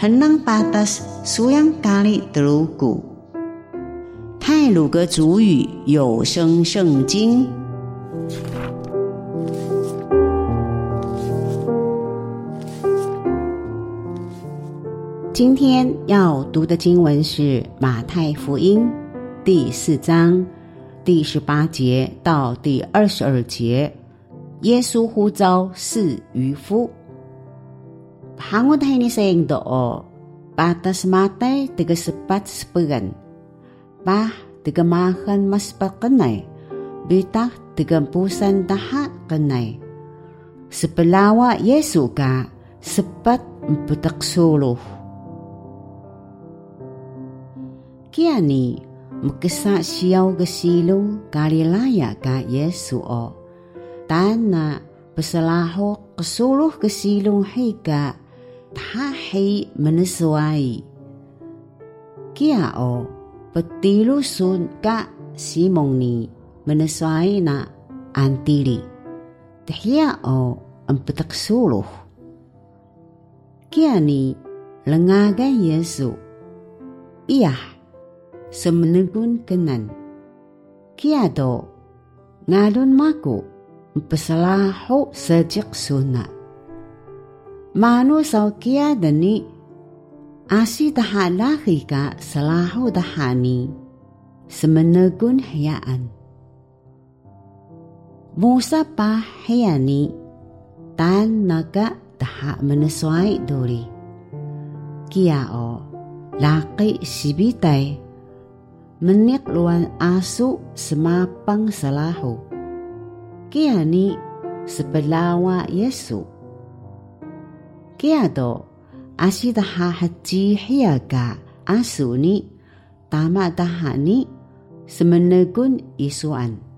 henang patas suyang kali telugu。泰鲁格主语有声圣经。今天要读的经文是马太福音第四章第十八节到第二十二节。耶稣呼召四渔夫。Hangut hay ni sayang doo, patas matay tiga sepat sepegan. Bah tiga makan mas pakanay, bitak tiga pusan taha kanay. Sepelawa Yesu ka, sepat mputak suluh. Kaya ni, magkasa siyaw gasilong kalilaya ka Yesu o. Tana, pasalaho kasuluh gasilong hay tahay manasway. Kaya o, patilusun ka simong ni manasway na antili. Tahiya o ang pataksuluh. Kaya ni langagan Yesu. Iya, semenegun kenan. Kaya do, ngalun mako, pasalaho sejak sunat. manu saukia deni asi hika selahu tahani semenegun hayaan Musa pa hayani tan naga taha menesuai duri. Kia o laki sibitai menik luan asu semapang selahu. Kia ni sebelawa Yesus sepelawa Yesu. Kaya do, asi daha haji hiyaga asu ni tama daha ni semenegun isuan.